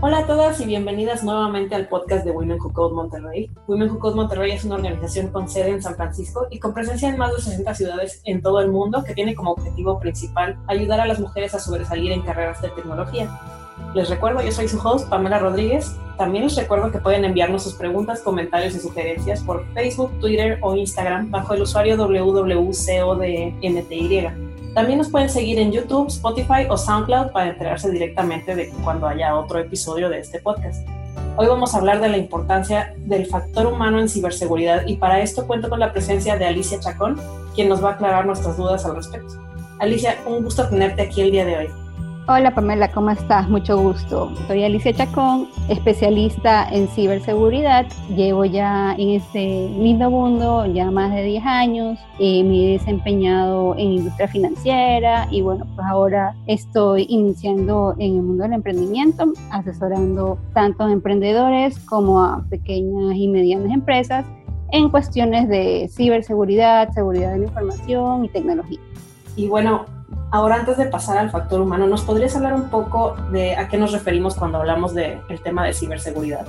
Hola a todas y bienvenidas nuevamente al podcast de Women Who Code Monterrey. Women Who Code Monterrey es una organización con sede en San Francisco y con presencia en más de 60 ciudades en todo el mundo que tiene como objetivo principal ayudar a las mujeres a sobresalir en carreras de tecnología. Les recuerdo, yo soy su host, Pamela Rodríguez. También les recuerdo que pueden enviarnos sus preguntas, comentarios y sugerencias por Facebook, Twitter o Instagram bajo el usuario www.codmty. También nos pueden seguir en YouTube, Spotify o SoundCloud para enterarse directamente de cuando haya otro episodio de este podcast. Hoy vamos a hablar de la importancia del factor humano en ciberseguridad y para esto cuento con la presencia de Alicia Chacón, quien nos va a aclarar nuestras dudas al respecto. Alicia, un gusto tenerte aquí el día de hoy. Hola Pamela, ¿cómo estás? Mucho gusto. Soy Alicia Chacón, especialista en ciberseguridad. Llevo ya en este lindo mundo ya más de 10 años. Eh, me he desempeñado en industria financiera y bueno, pues ahora estoy iniciando en el mundo del emprendimiento, asesorando tanto a emprendedores como a pequeñas y medianas empresas en cuestiones de ciberseguridad, seguridad de la información y tecnología. Y bueno, Ahora, antes de pasar al factor humano, ¿nos podrías hablar un poco de a qué nos referimos cuando hablamos del tema de ciberseguridad?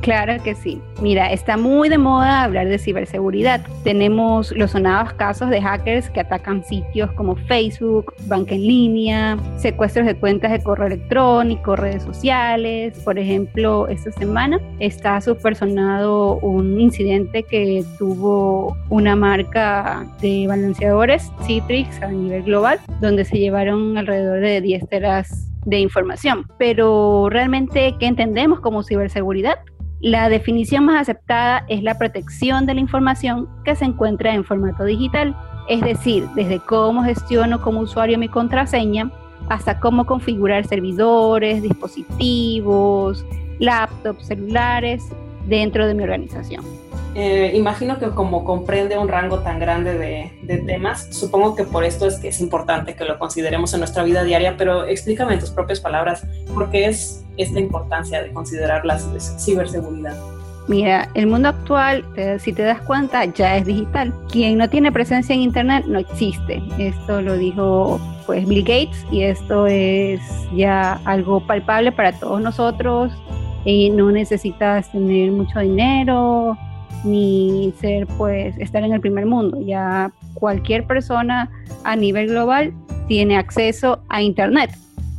Claro que sí. Mira, está muy de moda hablar de ciberseguridad. Tenemos los sonados casos de hackers que atacan sitios como Facebook, banca en línea, secuestros de cuentas de correo electrónico, redes sociales. Por ejemplo, esta semana está subpersonado un incidente que tuvo una marca de balanceadores, Citrix, a nivel global, donde se llevaron alrededor de 10 teras de información. Pero realmente, ¿qué entendemos como ciberseguridad? La definición más aceptada es la protección de la información que se encuentra en formato digital, es decir, desde cómo gestiono como usuario mi contraseña hasta cómo configurar servidores, dispositivos, laptops, celulares dentro de mi organización. Eh, imagino que como comprende un rango tan grande de, temas, supongo que por esto es que es importante que lo consideremos en nuestra vida diaria, pero explícame en tus propias palabras por qué es esta importancia de considerar la ciberseguridad. Mira, el mundo actual, si te das cuenta, ya es digital. Quien no tiene presencia en Internet no existe. Esto lo dijo pues Bill Gates y esto es ya algo palpable para todos nosotros. Y no necesitas tener mucho dinero, ni ser pues estar en el primer mundo. Ya cualquier persona a nivel global tiene acceso a internet.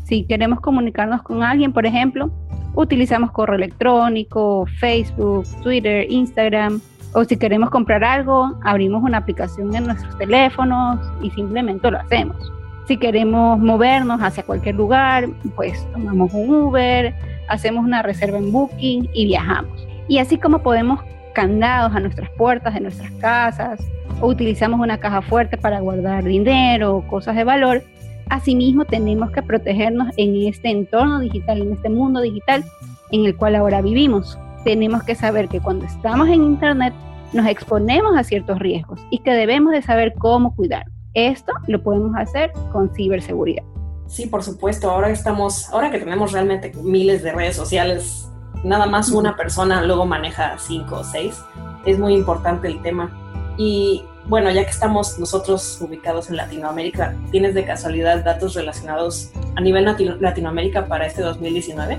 Si queremos comunicarnos con alguien, por ejemplo, utilizamos correo electrónico, Facebook, Twitter, Instagram, o si queremos comprar algo, abrimos una aplicación en nuestros teléfonos y simplemente lo hacemos. Si queremos movernos hacia cualquier lugar, pues tomamos un Uber, hacemos una reserva en Booking y viajamos. Y así como podemos candados a nuestras puertas de nuestras casas o utilizamos una caja fuerte para guardar dinero o cosas de valor, asimismo tenemos que protegernos en este entorno digital, en este mundo digital en el cual ahora vivimos. Tenemos que saber que cuando estamos en Internet nos exponemos a ciertos riesgos y que debemos de saber cómo cuidar. Esto lo podemos hacer con ciberseguridad. Sí, por supuesto. Ahora estamos, ahora que tenemos realmente miles de redes sociales nada más una persona luego maneja cinco o seis. Es muy importante el tema. Y bueno, ya que estamos nosotros ubicados en Latinoamérica, ¿tienes de casualidad datos relacionados a nivel Latinoamérica para este 2019?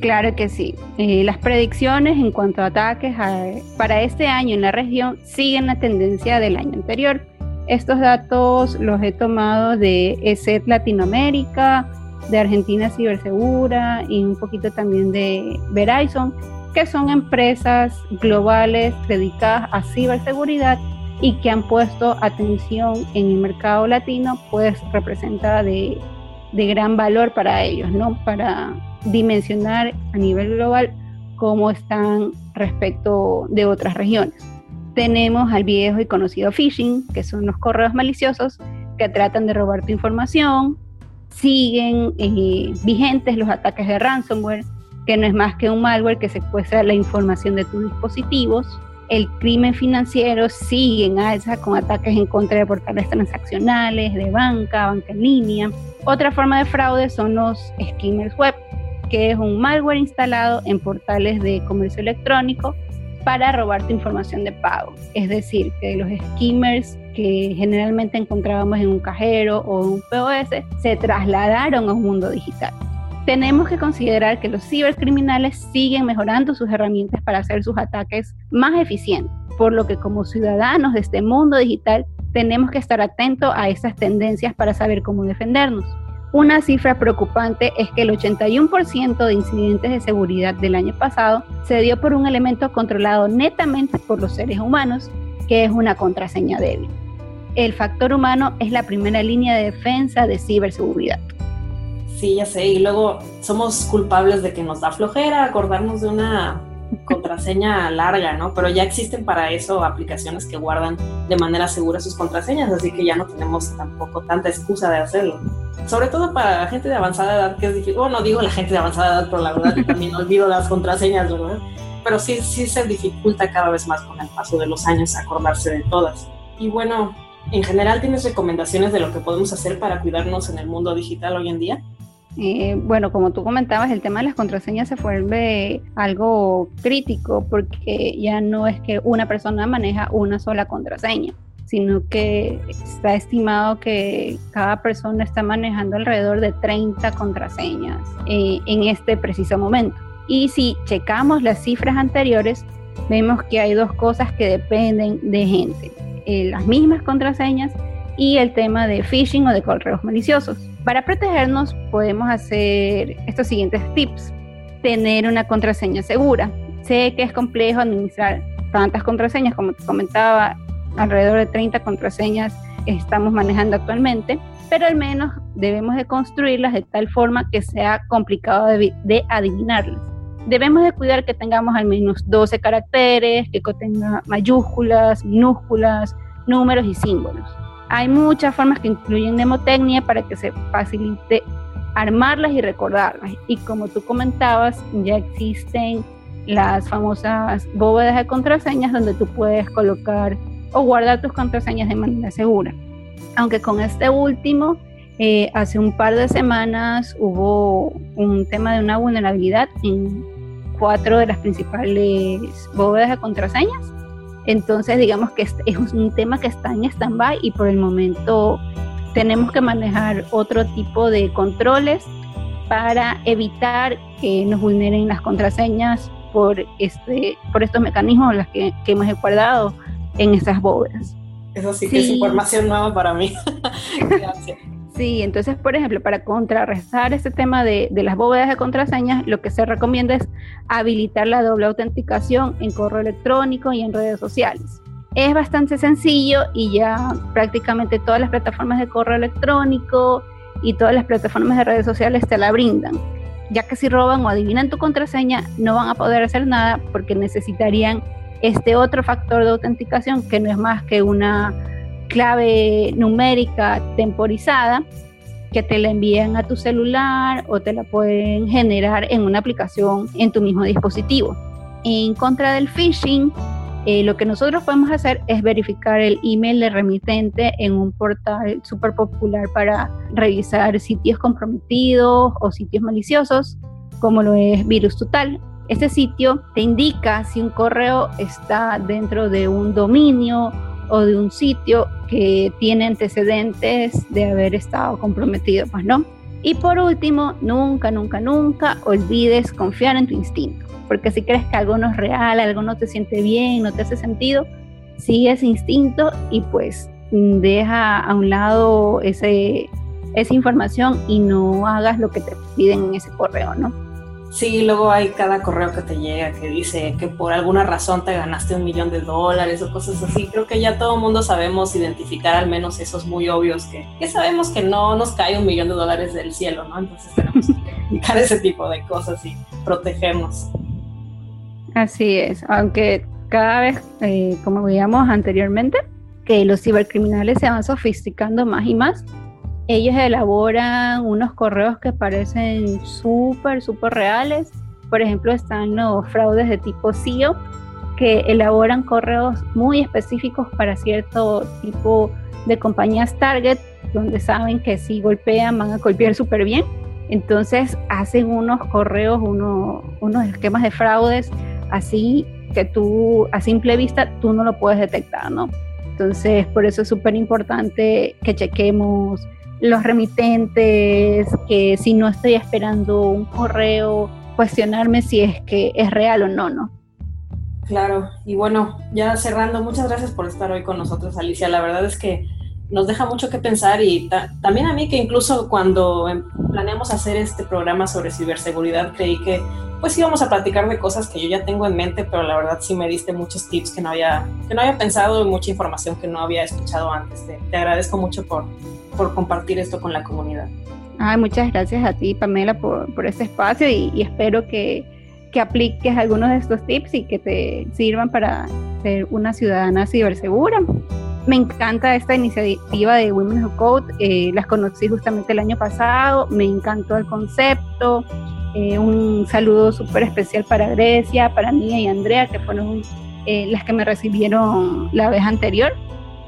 Claro que sí. Eh, las predicciones en cuanto a ataques para este año en la región siguen la tendencia del año anterior. Estos datos los he tomado de ESET Latinoamérica, de Argentina Cibersegura y un poquito también de Verizon, que son empresas globales dedicadas a ciberseguridad y que han puesto atención en el mercado latino, pues representa de, de gran valor para ellos, ¿no? Para dimensionar a nivel global cómo están respecto de otras regiones. Tenemos al viejo y conocido phishing, que son los correos maliciosos que tratan de robar tu información, siguen eh, vigentes los ataques de ransomware, que no es más que un malware que secuestra la información de tus dispositivos. El crimen financiero sigue en alza con ataques en contra de portales transaccionales, de banca, banca en línea. Otra forma de fraude son los skimmers web, que es un malware instalado en portales de comercio electrónico para robar tu información de pago. Es decir, que los skimmers que generalmente encontrábamos en un cajero o un POS se trasladaron a un mundo digital. tenemos que considerar que los cibercriminales siguen mejorando sus herramientas para hacer sus ataques más eficientes, por lo que como ciudadanos de este mundo digital tenemos que estar atentos a esas tendencias para saber cómo defendernos. Una cifra preocupante es que el 81% de incidentes de seguridad del año pasado se dio por un elemento controlado netamente por los seres humanos, que es una contraseña débil. El factor humano es la primera línea de defensa de ciberseguridad. Sí, ya sé, y luego somos culpables de que nos da flojera acordarnos de una contraseña larga, ¿no? Pero ya existen para eso aplicaciones que guardan de manera segura sus contraseñas, así que ya no tenemos tampoco tanta excusa de hacerlo. Sobre todo para la gente de avanzada edad, que es difícil. Bueno, digo la gente de avanzada edad, pero la verdad que también olvido las contraseñas, ¿verdad? Pero sí, sí se dificulta cada vez más con el paso de los años acordarse de todas. Y bueno, en general, ¿tienes recomendaciones de lo que podemos hacer para cuidarnos en el mundo digital hoy en día? Eh, bueno, como tú comentabas, el tema de las contraseñas se vuelve algo crítico porque ya no es que una persona maneja una sola contraseña, sino que está estimado que cada persona está manejando alrededor de 30 contraseñas eh, en este preciso momento. Y si checamos las cifras anteriores, vemos que hay dos cosas que dependen de gente, eh, las mismas contraseñas y el tema de phishing o de correos maliciosos. Para protegernos podemos hacer estos siguientes tips. Tener una contraseña segura. Sé que es complejo administrar tantas contraseñas, como te comentaba, alrededor de 30 contraseñas estamos manejando actualmente, pero al menos debemos de construirlas de tal forma que sea complicado de, de adivinarlas. Debemos de cuidar que tengamos al menos 12 caracteres, que contenga mayúsculas, minúsculas, números y símbolos. Hay muchas formas que incluyen mnemotecnia para que se facilite armarlas y recordarlas. Y como tú comentabas, ya existen las famosas bóvedas de contraseñas donde tú puedes colocar o guardar tus contraseñas de manera segura. Aunque con este último, eh, hace un par de semanas hubo un tema de una vulnerabilidad en cuatro de las principales bóvedas de contraseñas entonces, digamos que es un tema que está en stand-by y por el momento tenemos que manejar otro tipo de controles para evitar que nos vulneren las contraseñas por, este, por estos mecanismos las que, hemos guardado en esas bóvedas. Eso sí que es información nueva para mí. Gracias. Sí, entonces, por ejemplo, para contrarrestar este tema de, las bóvedas de contraseñas, lo que se recomienda es habilitar la doble autenticación en correo electrónico y en redes sociales. Es bastante sencillo y ya prácticamente todas las plataformas de correo electrónico y todas las plataformas de redes sociales te la brindan, ya que si roban o adivinan tu contraseña no van a poder hacer nada porque necesitarían este otro factor de autenticación que no es más que una clave numérica temporizada que te la envían a tu celular o te la pueden generar en una aplicación en tu mismo dispositivo. En contra del phishing, eh, lo que nosotros podemos hacer es verificar el email de remitente en un portal súper popular para revisar sitios comprometidos o sitios maliciosos, como lo es Virus Total. Este sitio te indica si un correo está dentro de un dominio o de un sitio que tiene antecedentes de haber estado comprometido, pues no. Y por último, nunca, nunca, nunca olvides confiar en tu instinto, porque si crees que algo no es real, algo no te siente bien, no te hace sentido, sigue ese instinto y pues deja a un lado ese, esa información y no hagas lo que te piden en ese correo, ¿no? Sí, luego hay cada correo que te llega que dice que por alguna razón te ganaste un millón de dólares o cosas así. Creo que ya todo el mundo sabemos identificar al menos esos muy obvios que, sabemos que no nos cae un millón de dólares del cielo, ¿no? Entonces tenemos que identificar ese tipo de cosas y protegernos. Así es, aunque cada vez, eh, como veíamos anteriormente, que los cibercriminales se van sofisticando más y más ellos elaboran unos correos que parecen súper, súper reales. Por ejemplo, están los fraudes de tipo SEO, que elaboran correos muy específicos para cierto tipo de compañías target, donde saben que si golpean van a golpear súper bien. Entonces hacen unos correos, unos, unos esquemas de fraudes así que tú a simple vista tú no lo puedes detectar, ¿no? Entonces por eso es súper importante que chequemos los remitentes, que si no estoy esperando un correo, cuestionarme si es que es real o no, ¿no? Claro, y bueno, ya cerrando, muchas gracias por estar hoy con nosotros, Alicia. La verdad es que nos deja mucho que pensar y también a mí que incluso cuando em, planeamos hacer este programa sobre ciberseguridad creí que pues íbamos a platicar de cosas que yo ya tengo en mente, pero la verdad sí me diste muchos tips que no había, que no había pensado y mucha información que no había escuchado antes. Te, agradezco mucho por, por compartir esto con la comunidad. Ay, muchas gracias a ti, Pamela, por, por este espacio y, espero que, que, apliques algunos de estos tips y que te sirvan para ser una ciudadana cibersegura. Me encanta esta iniciativa de Women Who Code, eh, las conocí justamente el año pasado, me encantó el concepto, eh, un saludo súper especial para Grecia, para Nia y Andrea, que fueron eh, las que me recibieron la vez anterior.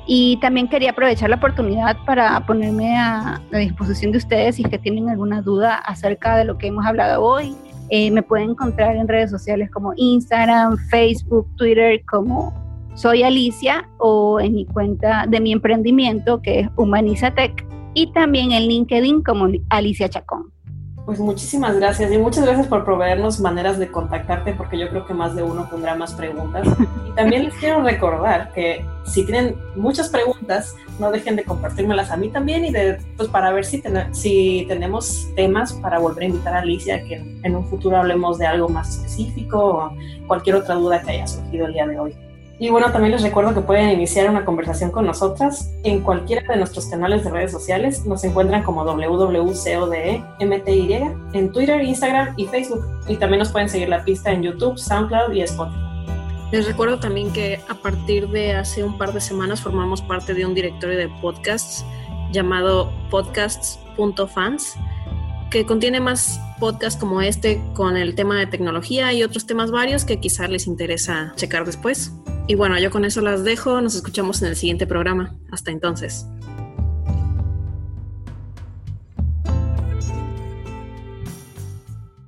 Y también quería aprovechar la oportunidad para ponerme a, la disposición de ustedes si es que tienen alguna duda acerca de lo que hemos hablado hoy. Eh, me pueden encontrar en redes sociales como Instagram, Facebook, Twitter como Soy Alicia o en mi cuenta de mi emprendimiento que es Humaniza Tech y también en LinkedIn como Alicia Chacón. Pues muchísimas gracias y muchas gracias por proveernos maneras de contactarte porque yo creo que más de uno tendrá más preguntas. Y también les quiero recordar que si tienen muchas preguntas, no dejen de compartírmelas a mí también y de, pues para ver si, si tenemos temas para volver a invitar a Alicia que en un futuro hablemos de algo más específico o cualquier otra duda que haya surgido el día de hoy. Y bueno, también les recuerdo que pueden iniciar una conversación con nosotras en cualquiera de nuestros canales de redes sociales. Nos encuentran como WWCODEMTY en Twitter, Instagram y Facebook. Y también nos pueden seguir la pista en YouTube, SoundCloud y Spotify. Les recuerdo también que a partir de hace un par de semanas formamos parte de un directorio de podcasts llamado podcasts.fans que contiene más podcasts como este con el tema de tecnología y otros temas varios que quizás les interesa checar después. Y bueno, yo con eso las dejo. Nos escuchamos en el siguiente programa. Hasta entonces.